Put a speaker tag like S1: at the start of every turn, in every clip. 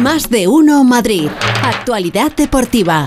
S1: Más de uno Madrid. Actualidad deportiva.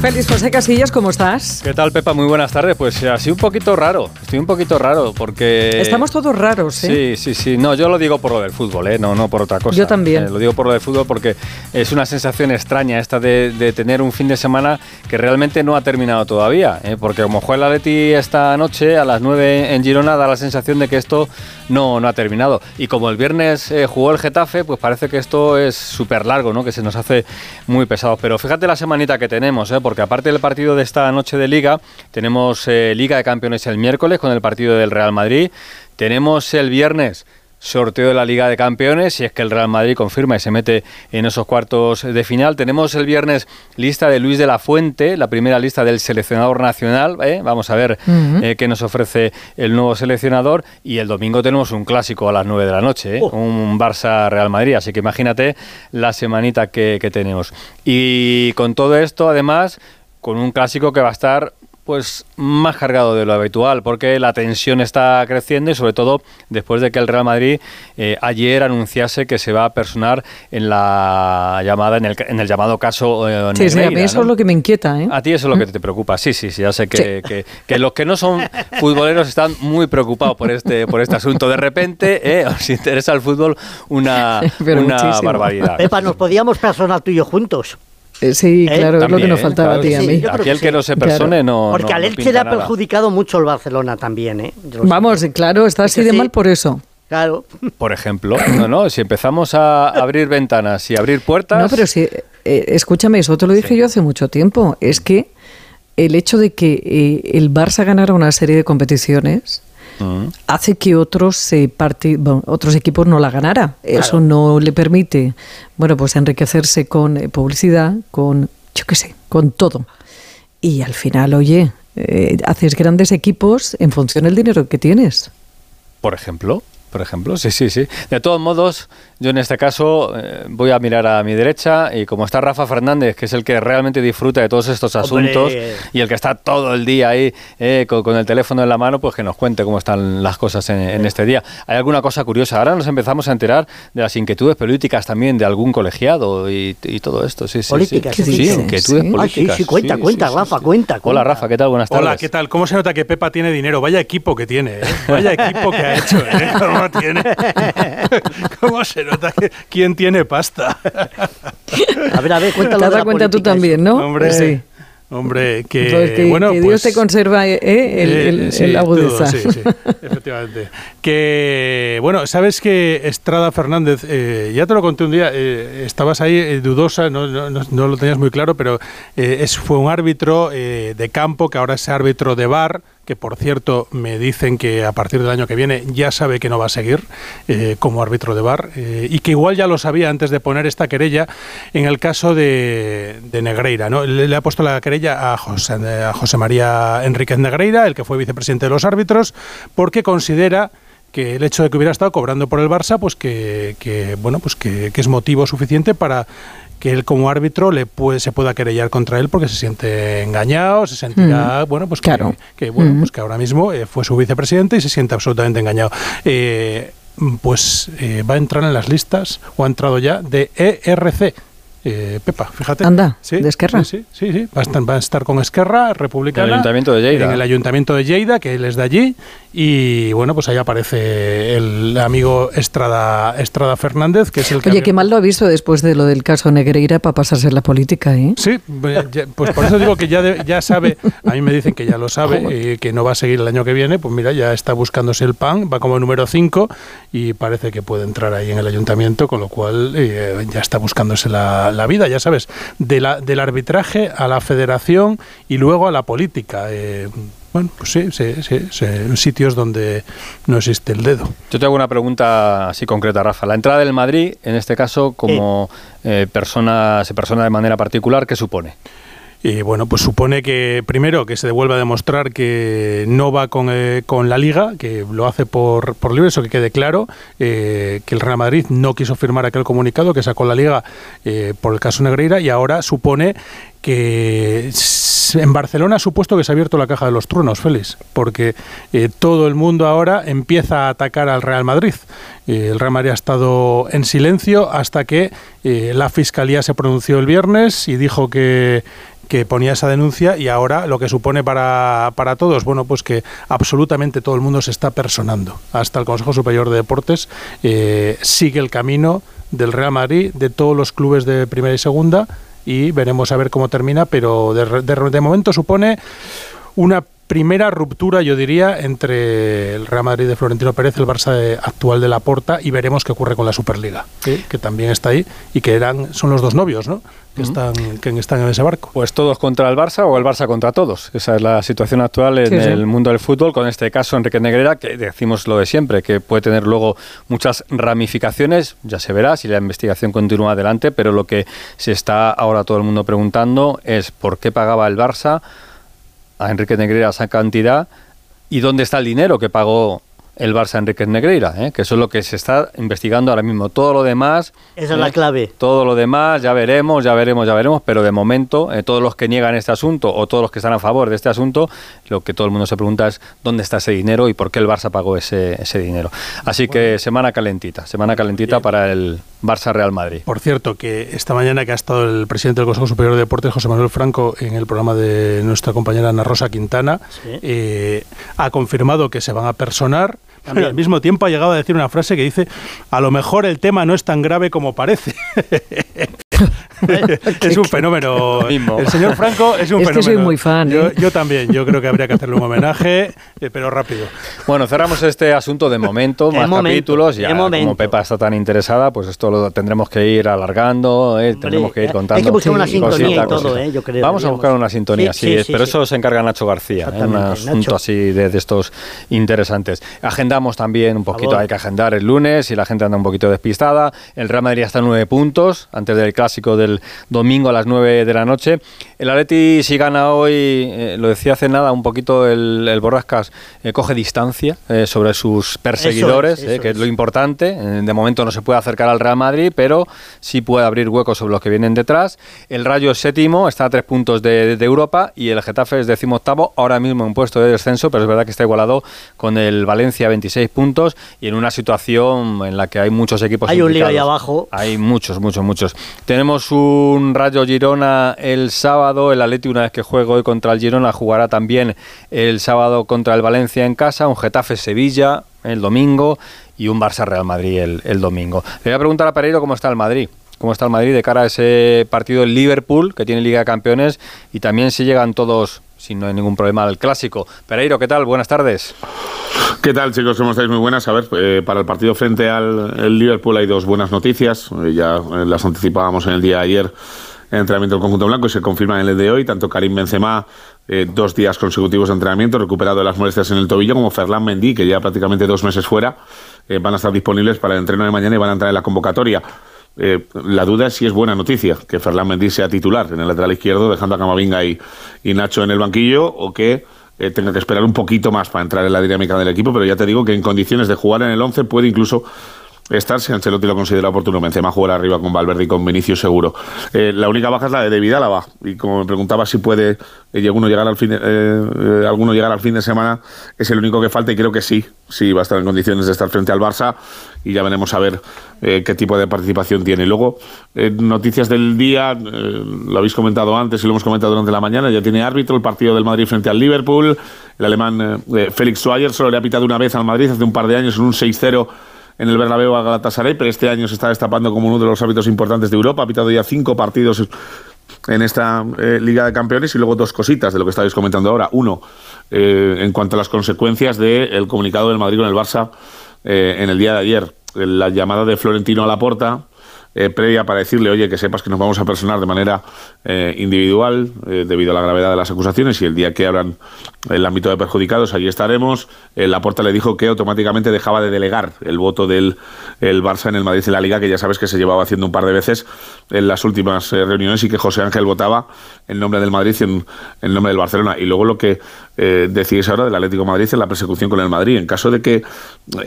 S2: Félix José Casillas, ¿cómo estás?
S3: ¿Qué tal, Pepa? Muy buenas tardes. Pues así un poquito raro. Estoy un poquito raro porque.
S2: Estamos todos raros,
S3: ¿eh? Sí, sí, sí. No, yo lo digo por lo del fútbol, ¿eh? No, no por otra cosa.
S2: Yo también. Eh,
S3: lo digo por lo del fútbol porque es una sensación extraña esta de, tener un fin de semana que realmente no ha terminado todavía. ¿eh? Porque como juega el Atleti esta noche a las 9 en Girona, da la sensación de que esto no, no ha terminado. Y como el viernes jugó el Getafe, pues parece que esto es súper largo, ¿no? Que se nos hace muy pesado. Pero fíjate la semanita que tenemos, ¿eh? porque aparte del partido de esta noche de Liga, tenemos eh, Liga de Campeones el miércoles con el partido del Real Madrid, tenemos el viernes sorteo de la Liga de Campeones, si es que el Real Madrid confirma y se mete en esos cuartos de final. Tenemos el viernes lista de Luis de la Fuente, la primera lista del seleccionador nacional. ¿eh? Vamos a ver eh, qué nos ofrece el nuevo seleccionador. Y el domingo tenemos un clásico a las 9 de la noche, ¿eh? oh. un Barça-Real Madrid. Así que imagínate la semanita que tenemos. Y con todo esto, además, con un clásico que va a estar pues más cargado de lo habitual, porque la tensión está creciendo y sobre todo después de que el Real Madrid eh, ayer anunciase que se va a personar en la llamada, en el, en el llamado caso
S2: eh, Sí, sí, a mí eso es lo que me inquieta. ¿eh?
S3: A ti eso es lo que te preocupa, sí, sí, sí, ya sé que, que, los que no son futboleros están muy preocupados por este, por este asunto. De repente eh, os interesa el fútbol una, una barbaridad.
S4: Pepa, nos podíamos personar tú y yo juntos.
S2: Eh, sí, ¿Eh? claro, es lo que nos faltaba a ti a mí.
S3: Aquel que, no se persone no.
S4: Porque al Elche le ha perjudicado mucho el Barcelona también, ¿eh?
S2: Vamos, claro, está así de mal por eso.
S4: Claro.
S3: Por ejemplo, no, no, si empezamos a abrir ventanas y abrir puertas.
S2: No, pero si, eh, escúchame, eso te lo dije yo hace mucho tiempo. Es que el hecho de que el Barça ganara una serie de competiciones hace que otros otros equipos no la ganara. Eso no le permite, bueno, pues enriquecerse con eh, publicidad, con, yo qué sé, con todo. Y al final, oye, eh, haces grandes equipos en función del dinero que tienes.
S3: Por ejemplo, por ejemplo, sí, sí, sí. De todos modos, yo en este caso eh, voy a mirar a mi derecha y como está Rafa Fernández, que es el que realmente disfruta de todos estos asuntos y el que está todo el día ahí eh, con, el teléfono en la mano, pues que nos cuente cómo están las cosas en, este día. Hay alguna cosa curiosa. Ahora nos empezamos a enterar de las inquietudes políticas también de algún colegiado y, todo esto. Sí, sí,
S4: políticas,
S3: sí.
S4: sí,
S3: inquietudes políticas.
S4: sí, sí, cuenta, cuenta, Rafa, cuenta,
S3: Hola, Rafa, ¿qué tal? Buenas tardes.
S5: Hola, ¿qué tal? ¿Cómo se nota que Pepa tiene dinero? Vaya equipo que tiene, ¿eh? Vaya equipo que ha hecho, ¿eh? ¿Cómo tiene? ¿Cómo se nota que quién tiene pasta.
S4: A ver, a ver, cuéntalo.
S2: Te das cuenta tú también, ¿no?
S5: Hombre, sí. Hombre, que, bueno,
S2: que Dios te pues, conserva eh, eh, el, eh, sí, agudeza.
S5: sí, sí, efectivamente. Que, bueno, sabes que Estrada Fernández, ya te lo conté un día, estabas ahí dudosa, no, no, no, lo tenías muy claro, pero es, fue un árbitro de campo que ahora es árbitro de bar que por cierto me dicen que a partir del año que viene ya sabe que no va a seguir eh, como árbitro de bar eh, y que igual ya lo sabía antes de poner esta querella en el caso de, Negreira. ¿no? Le, ha puesto la querella a José, María Enríquez Negreira, el que fue vicepresidente de los árbitros, porque considera que el hecho de que hubiera estado cobrando por el Barça, pues que, bueno, pues que, es motivo suficiente para que él como árbitro le puede, se pueda querellar contra él porque se siente engañado, se sentirá, bueno, pues
S2: claro.
S5: que, bueno, pues que ahora mismo eh, fue su vicepresidente y se siente absolutamente engañado. Eh, pues eh, va a entrar en las listas, o ha entrado ya, de ERC, eh, Pepa, fíjate.
S2: Anda, de Esquerra.
S5: Sí, sí, sí, Va, a estar, va, a estar, con Esquerra, republicana.
S3: En el Ayuntamiento de Lleida.
S5: En el Ayuntamiento de Lleida, que él es de allí. Y bueno, pues ahí aparece el amigo Estrada, Estrada Fernández, que es el que...
S2: Oye, qué mal lo ha visto después de lo del caso Negreira para pasarse en la política, ¿eh?
S5: Sí, pues por eso digo que ya, ya sabe, a mí me dicen que ya lo sabe, y que no va a seguir el año que viene, pues mira, ya está buscándose el pan, va como número 5 y parece que puede entrar ahí en el Ayuntamiento, con lo cual eh, ya está buscándose la la, vida, ya sabes, de la, del arbitraje a la federación y luego a la política. Eh, bueno, pues sí, sí, sí, en sitios donde no existe el dedo.
S3: Yo te hago una pregunta así concreta, Rafa. La entrada del Madrid, en este caso, como eh, persona, se persona de manera particular, ¿qué supone?
S5: Y bueno, pues supone que primero que se devuelva a demostrar que no va con, eh, con la liga, que lo hace por, por libre, eso que quede claro, eh, que el Real Madrid no quiso firmar aquel comunicado que sacó la liga eh, por el caso Negreira y ahora supone que en Barcelona ha supuesto que se ha abierto la caja de los truenos, Félix, porque eh, todo el mundo ahora empieza a atacar al Real Madrid. Eh, el Real Madrid ha estado en silencio hasta que eh, la Fiscalía se pronunció el viernes y dijo que que ponía esa denuncia y ahora lo que supone para, para todos, bueno, pues que absolutamente todo el mundo se está personando. Hasta el Consejo Superior de Deportes sigue el camino del Real Madrid, de todos los clubes de primera y segunda, y veremos a ver cómo termina, pero de, de, momento supone una primera ruptura, yo diría, entre el Real Madrid de Florentino Pérez, el Barça actual de la Porta, y veremos qué ocurre con la Superliga, que también está ahí y que eran son los dos novios, ¿no? Que, están, que están en ese barco.
S3: Pues todos contra el Barça o el Barça contra todos. Esa es la situación actual en el mundo del fútbol, con este caso Enrique Negrera, que decimos lo de siempre, que puede tener luego muchas ramificaciones, ya se verá si la investigación continúa adelante, pero lo que se está ahora todo el mundo preguntando es por qué pagaba el Barça a Enrique Negreira esa cantidad y dónde está el dinero que pagó el Barça Enrique Negreira, ¿eh? que eso es lo que se está investigando ahora mismo. Todo lo demás...
S4: Esa es la ¿eh? clave.
S3: Todo lo demás ya veremos, ya veremos, ya veremos, pero de momento eh, todos los que niegan este asunto o todos los que están a favor de este asunto, lo que todo el mundo se pregunta es dónde está ese dinero y por qué el Barça pagó ese, ese dinero. Así que semana calentita, semana calentita para el Barça Real Madrid.
S5: Por cierto, que esta mañana que ha estado el presidente del Consejo Superior de Deportes, José Manuel Franco, en el programa de nuestra compañera Ana Rosa Quintana, ha confirmado que se van a personar pero al mismo tiempo ha llegado a decir una frase que dice, a lo mejor el tema no es tan grave como parece. es un fenómeno. El señor Franco es un
S2: es
S5: fenómeno.
S2: Que soy muy fan.
S5: ¿eh? Yo, también, yo creo que habría que hacerle un homenaje, eh, pero rápido.
S3: Bueno, cerramos este asunto de momento, más capítulos. Ya, como Pepa está tan interesada, pues esto lo tendremos que ir alargando, eh, tendremos que ir contando. Hay
S4: que buscar una sintonía y todo, eh, yo creo.
S3: Vamos a buscar una sintonía, sí, pero eso se encarga Nacho García, un asunto así de, de, estos interesantes. Agendamos también un poquito, hay que agendar el lunes y la gente anda un poquito despistada. El Real Madrid está en nueve puntos antes del clásico del domingo a las 9 de la noche. El Atleti, si gana hoy, eh, lo decía hace nada, un poquito el, Borrascas eh, coge distancia eh, sobre sus perseguidores, que es. lo importante. de momento no se puede acercar al Real Madrid, pero sí puede abrir huecos sobre los que vienen detrás. El Rayo es séptimo, está a tres puntos de, Europa y el Getafe es decimoctavo, ahora mismo en puesto de descenso, pero es verdad que está igualado con el Valencia 26 puntos y en una situación en la que hay muchos equipos.
S4: Hay un lío ahí abajo.
S3: Hay muchos, muchos, muchos. Tenemos un un Rayo Girona el sábado. El Atleti, una vez que juegue hoy contra el Girona, jugará también el sábado contra el Valencia en casa. Un Getafe Sevilla el domingo y un Barça Real Madrid el, domingo. Le voy a preguntar a Pereiro cómo está el Madrid. ¿Cómo está el Madrid de cara a ese partido en Liverpool, que tiene Liga de Campeones? Y también si llegan todos, si no hay ningún problema, al clásico. Pereiro, ¿qué tal? Buenas tardes.
S6: ¿Qué tal, chicos? ¿Cómo estáis? Muy buenas. A ver, eh, para el partido frente al Liverpool hay dos buenas noticias. Eh, ya las anticipábamos en el día de ayer el entrenamiento del conjunto blanco y se confirma en el de hoy. Tanto Karim Benzema, dos días consecutivos de entrenamiento, recuperado de las molestias en el tobillo, como Ferland Mendy, que ya prácticamente dos meses fuera, van a estar disponibles para el entreno de mañana y van a entrar en la convocatoria. la duda es si es buena noticia que Ferland Mendy sea titular en el lateral izquierdo, dejando a Camavinga y, y Nacho en el banquillo, o que eh, tenga que esperar un poquito más para entrar en la dinámica del equipo, pero ya te digo que en condiciones de jugar en el 11 puede incluso estar si Ancelotti lo considera oportuno. Benzema jugar arriba con Valverde y con Vinicius seguro. Eh, la única baja es la de David Álava y como me preguntaba si puede eh, alguno llegar al fin de, eh, alguno llegar al fin de semana es el único que falta y creo que sí, sí va a estar en condiciones de estar frente al Barça y ya veremos a ver qué tipo de participación tiene. Luego noticias del día, lo habéis comentado antes y lo hemos comentado durante la mañana, ya tiene árbitro el partido del Madrid frente al Liverpool. El alemán Félix Schweier solo le ha pitado una vez al Madrid hace un par de años en un 6-0 en el Bernabéu a Galatasaray, pero este año se está destapando como uno de los hábitos importantes de Europa. Ha pitado ya cinco partidos en esta eh, Liga de Campeones y luego dos cositas de lo que estáis comentando ahora. Uno, eh, en cuanto a las consecuencias del comunicado del Madrid con el Barça eh, en el día de ayer. La llamada de Florentino a la puerta eh, previa para decirle, oye, que sepas que nos vamos a personar de manera eh, individual eh, debido a la gravedad de las acusaciones y el día que abran el ámbito de perjudicados, allí estaremos. la puerta le dijo que automáticamente dejaba de delegar el voto del el Barça en el Madrid en la Liga, que ya sabes que se llevaba haciendo un par de veces en las últimas reuniones y que José Ángel votaba en nombre del Madrid y en, en nombre del Barcelona. Y luego lo que decís ahora del Atlético Madrid en la persecución con el Madrid. En caso de que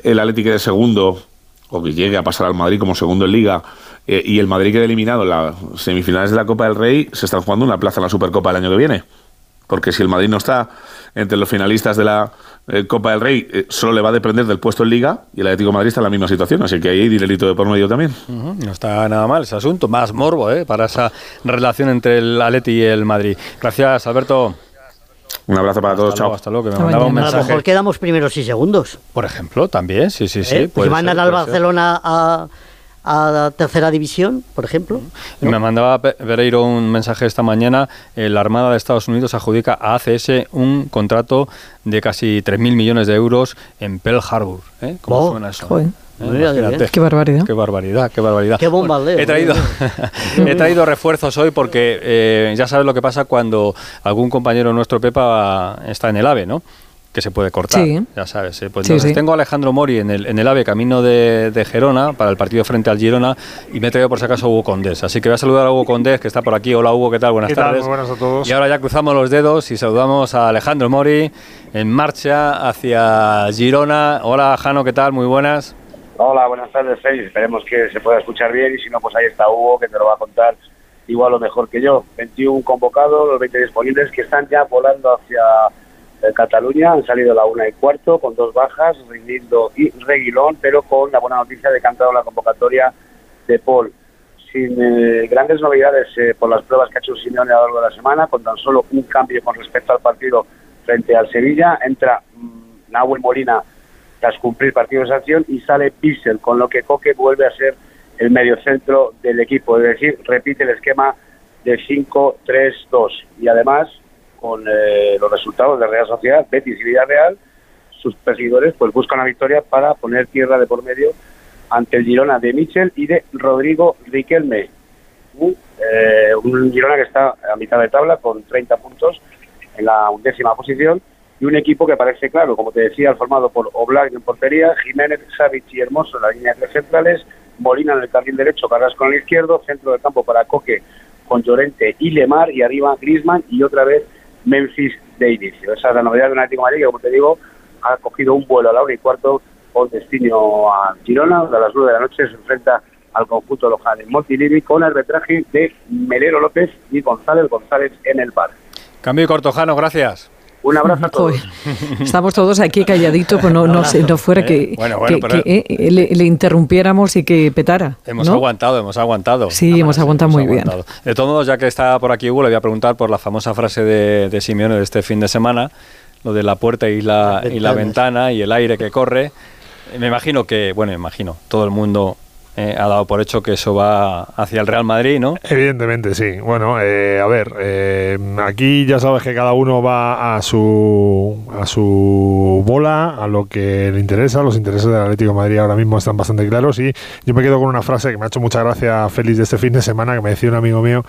S6: el Atlético de segundo o que llegue a pasar al Madrid como segundo en Liga, eh, y el Madrid quede eliminado en las semifinales de la Copa del Rey, se están jugando una plaza en la Supercopa el año que viene. Porque si el Madrid no está entre los finalistas de la eh, Copa del Rey, eh, solo le va a depender del puesto en Liga y el Atlético Madrid está en la misma situación. Así que ahí hay dinerito de por medio también.
S3: No está nada mal ese asunto. Más morbo para esa relación entre el Atleti y el Madrid. Gracias, Alberto.
S6: Un abrazo para todos, chao.
S3: Hasta luego, que me mandaba un mensaje.
S4: A lo mejor quedamos primeros y segundos.
S3: Por ejemplo, también, sí, sí, sí.
S4: Pues mandan al Barcelona a a la tercera división, por ejemplo.
S3: Me mandaba Pereiro un mensaje esta mañana. Eh, la Armada de Estados Unidos adjudica a ACS un contrato de casi 3.000 millones de euros en Pearl Harbor. ¿eh? ¿Cómo
S2: oh, suena eso? ¿Eh? Qué barbaridad.
S3: Qué barbaridad, qué barbaridad.
S4: Qué bombardeo.
S3: he, traído, he traído refuerzos hoy porque eh, ya sabes lo que pasa cuando algún compañero nuestro Pepa está en el AVE, ¿no? Que se puede cortar, ya sabes. ¿eh? Pues tengo a Alejandro Mori en el, en el AVE camino de, Gerona para el partido frente al Girona y me he traído por si acaso a Hugo Condés. Así que voy a saludar a Hugo Condés que está por aquí. Hola Hugo, ¿qué tal? Buenas tardes.
S7: buenas a todos.
S3: Y ahora ya cruzamos los dedos y saludamos a Alejandro Mori en marcha hacia Girona. Hola Jano, ¿qué tal? Muy buenas.
S8: Hola, buenas tardes, Félix. Esperemos que se pueda escuchar bien y si no, pues ahí está Hugo que te lo va a contar igual o mejor que yo. 21 convocados, los 20 disponibles que están ya volando hacia Cataluña han salido la una y cuarto con dos bajas, Rindindo y Reguilón, pero con la buena noticia de que han la convocatoria de Paul. Sin eh, grandes novedades eh, por las pruebas que ha hecho Simeone a lo largo de la semana, con tan solo un cambio con respecto al partido frente al Sevilla, entra mm, Nahuel Molina tras cumplir partido de sanción y sale Bissell, con lo que Coque vuelve a ser el mediocentro del equipo, es decir, repite el esquema de 5-3-2 y además con eh, los resultados de Real Sociedad, Betis y Villarreal, sus perseguidores pues buscan la victoria para poner tierra de por medio ante el Girona de Michel y de Rodrigo Riquelme. Eh, un Girona que está a mitad de tabla con 30 puntos en la undécima posición y un equipo que parece claro, como te decía, formado por Oblak en portería, Jiménez, Savic y Hermoso en la línea de tres centrales, Molina en el carril derecho, Carrasco en el izquierdo, centro del campo para Coque con Llorente y Lemar y arriba Grisman y otra vez Memphis de inicio. Esa es la novedad de un Atlético Madrid que, como te digo, ha cogido un vuelo a la hora y cuarto con destino a Girona, a las nueve de la noche se enfrenta al conjunto local en Montilivi con el arbitraje de Melero López y González González en el bar.
S3: Cambio cortojano, gracias.
S8: Un abrazo a todos.
S2: Estamos todos aquí calladitos, pues no, no, no fuera que, eh, eh, le, interrumpiéramos y que petara.
S3: Hemos aguantado, hemos aguantado.
S2: Sí, hemos aguantado muy bien.
S3: De todos modos, ya que está por aquí Hugo, le voy a preguntar por la famosa frase de, de Simeone de este fin de semana, lo de la puerta y la, y la ventana y el aire que corre. Me imagino que, bueno, me imagino, todo el mundo eh, ha dado por hecho que eso va hacia el Real Madrid, ¿no?
S7: Evidentemente, sí. Bueno, eh, a ver, eh, aquí ya sabes que cada uno va a su, a su bola, a lo que le interesa. Los intereses del Atlético de Madrid ahora mismo están bastante claros y yo me quedo con una frase que me ha hecho mucha gracia Félix de este fin de semana, que me decía un amigo mío,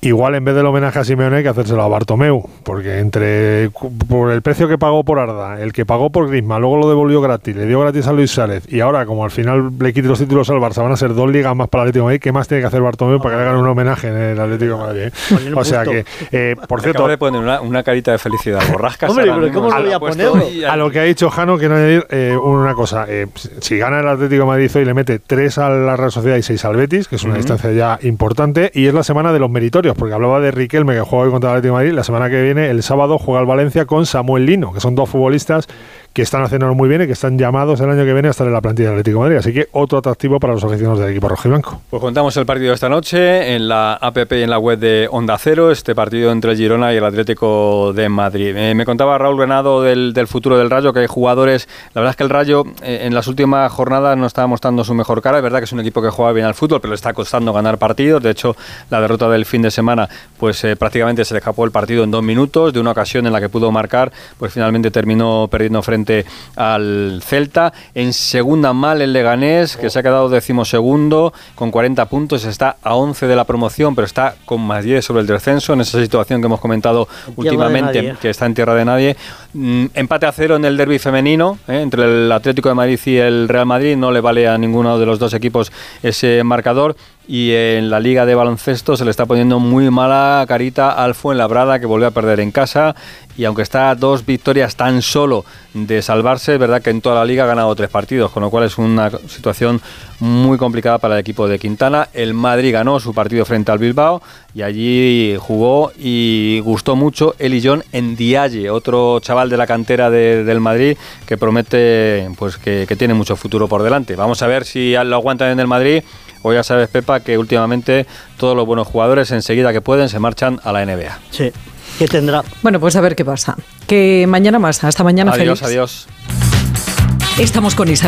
S7: igual en vez del homenaje a Simeone hay que hacérselo a Bartomeu, porque entre por el precio que pagó por Arda, el que pagó por Grisma, luego lo devolvió gratis, le dio gratis a Luis Sárez y ahora como al final le quite los títulos al Barça, van a ser dos ligas más para el Atlético de Madrid. ¿Qué más tiene que hacer Bartomeu para que le hagan un homenaje en el Atlético de Madrid? Eh? O sea que, eh, por cierto.
S3: le poner una, una, carita de felicidad. Borrascas.
S4: Hombre, pero ¿cómo lo voy a poner?
S7: A lo que ha dicho Jano, quiero añadir eh, una cosa. Eh, si gana el Atlético de Madrid hoy, le mete tres a la Real Sociedad y seis al Betis, que es una distancia ya importante. Y es la semana de los meritorios, porque hablaba de Riquelme, que juega hoy contra el Atlético de Madrid. La semana que viene, el sábado, juega el Valencia con Samuel Lino, que son dos futbolistas que están haciendo muy bien y que están llamados el año que viene a estar en la plantilla del Atlético de Madrid. Así que otro atractivo para los aficionados del equipo rojiblanco.
S3: Pues contamos el partido de esta noche en la APP y en la web de Onda Cero, este partido entre Girona y el Atlético de Madrid. Eh, me contaba Raúl Renado del, futuro del Rayo, que hay jugadores, la verdad es que el Rayo eh, en las últimas jornadas no estaba mostrando su mejor cara, es verdad que es un equipo que juega bien al fútbol, pero le está costando ganar partidos, de hecho la derrota del fin de semana pues eh, prácticamente se le escapó el partido en dos minutos, de una ocasión en la que pudo marcar, pues finalmente terminó perdiendo frente al Celta. En segunda mal el Leganés, que se ha quedado decimosegundo con 40 puntos, está a 11 de la promoción, pero está con más 10 sobre el descenso, en esa situación que hemos comentado últimamente, que está en tierra de nadie. Mm, empate a cero en el derby femenino, ¿eh? entre el Atlético de Madrid y el Real Madrid, no le vale a ninguno de los dos equipos ese marcador y en la liga de baloncesto se le está poniendo muy mala carita al Fuenlabrada que volvió a perder en casa y aunque está dos victorias tan solo de salvarse, es verdad que en toda la liga ha ganado tres partidos, con lo cual es una situación muy complicada para el equipo de Quintana. El Madrid ganó su partido frente al Bilbao y allí jugó y gustó mucho Eli John en Dialle, otro chaval de la cantera de- del Madrid que promete pues que, que tiene mucho futuro por delante. Vamos a ver si lo aguantan en el Madrid. O ya sabes, Pepa, que últimamente todos los buenos jugadores enseguida que pueden se marchan a la NBA.
S4: Sí, que tendrá.
S2: Bueno, pues a ver qué pasa. Que mañana más. Hasta mañana,
S3: Adiós,
S2: Félix.
S3: adiós.
S2: Estamos con Isabel.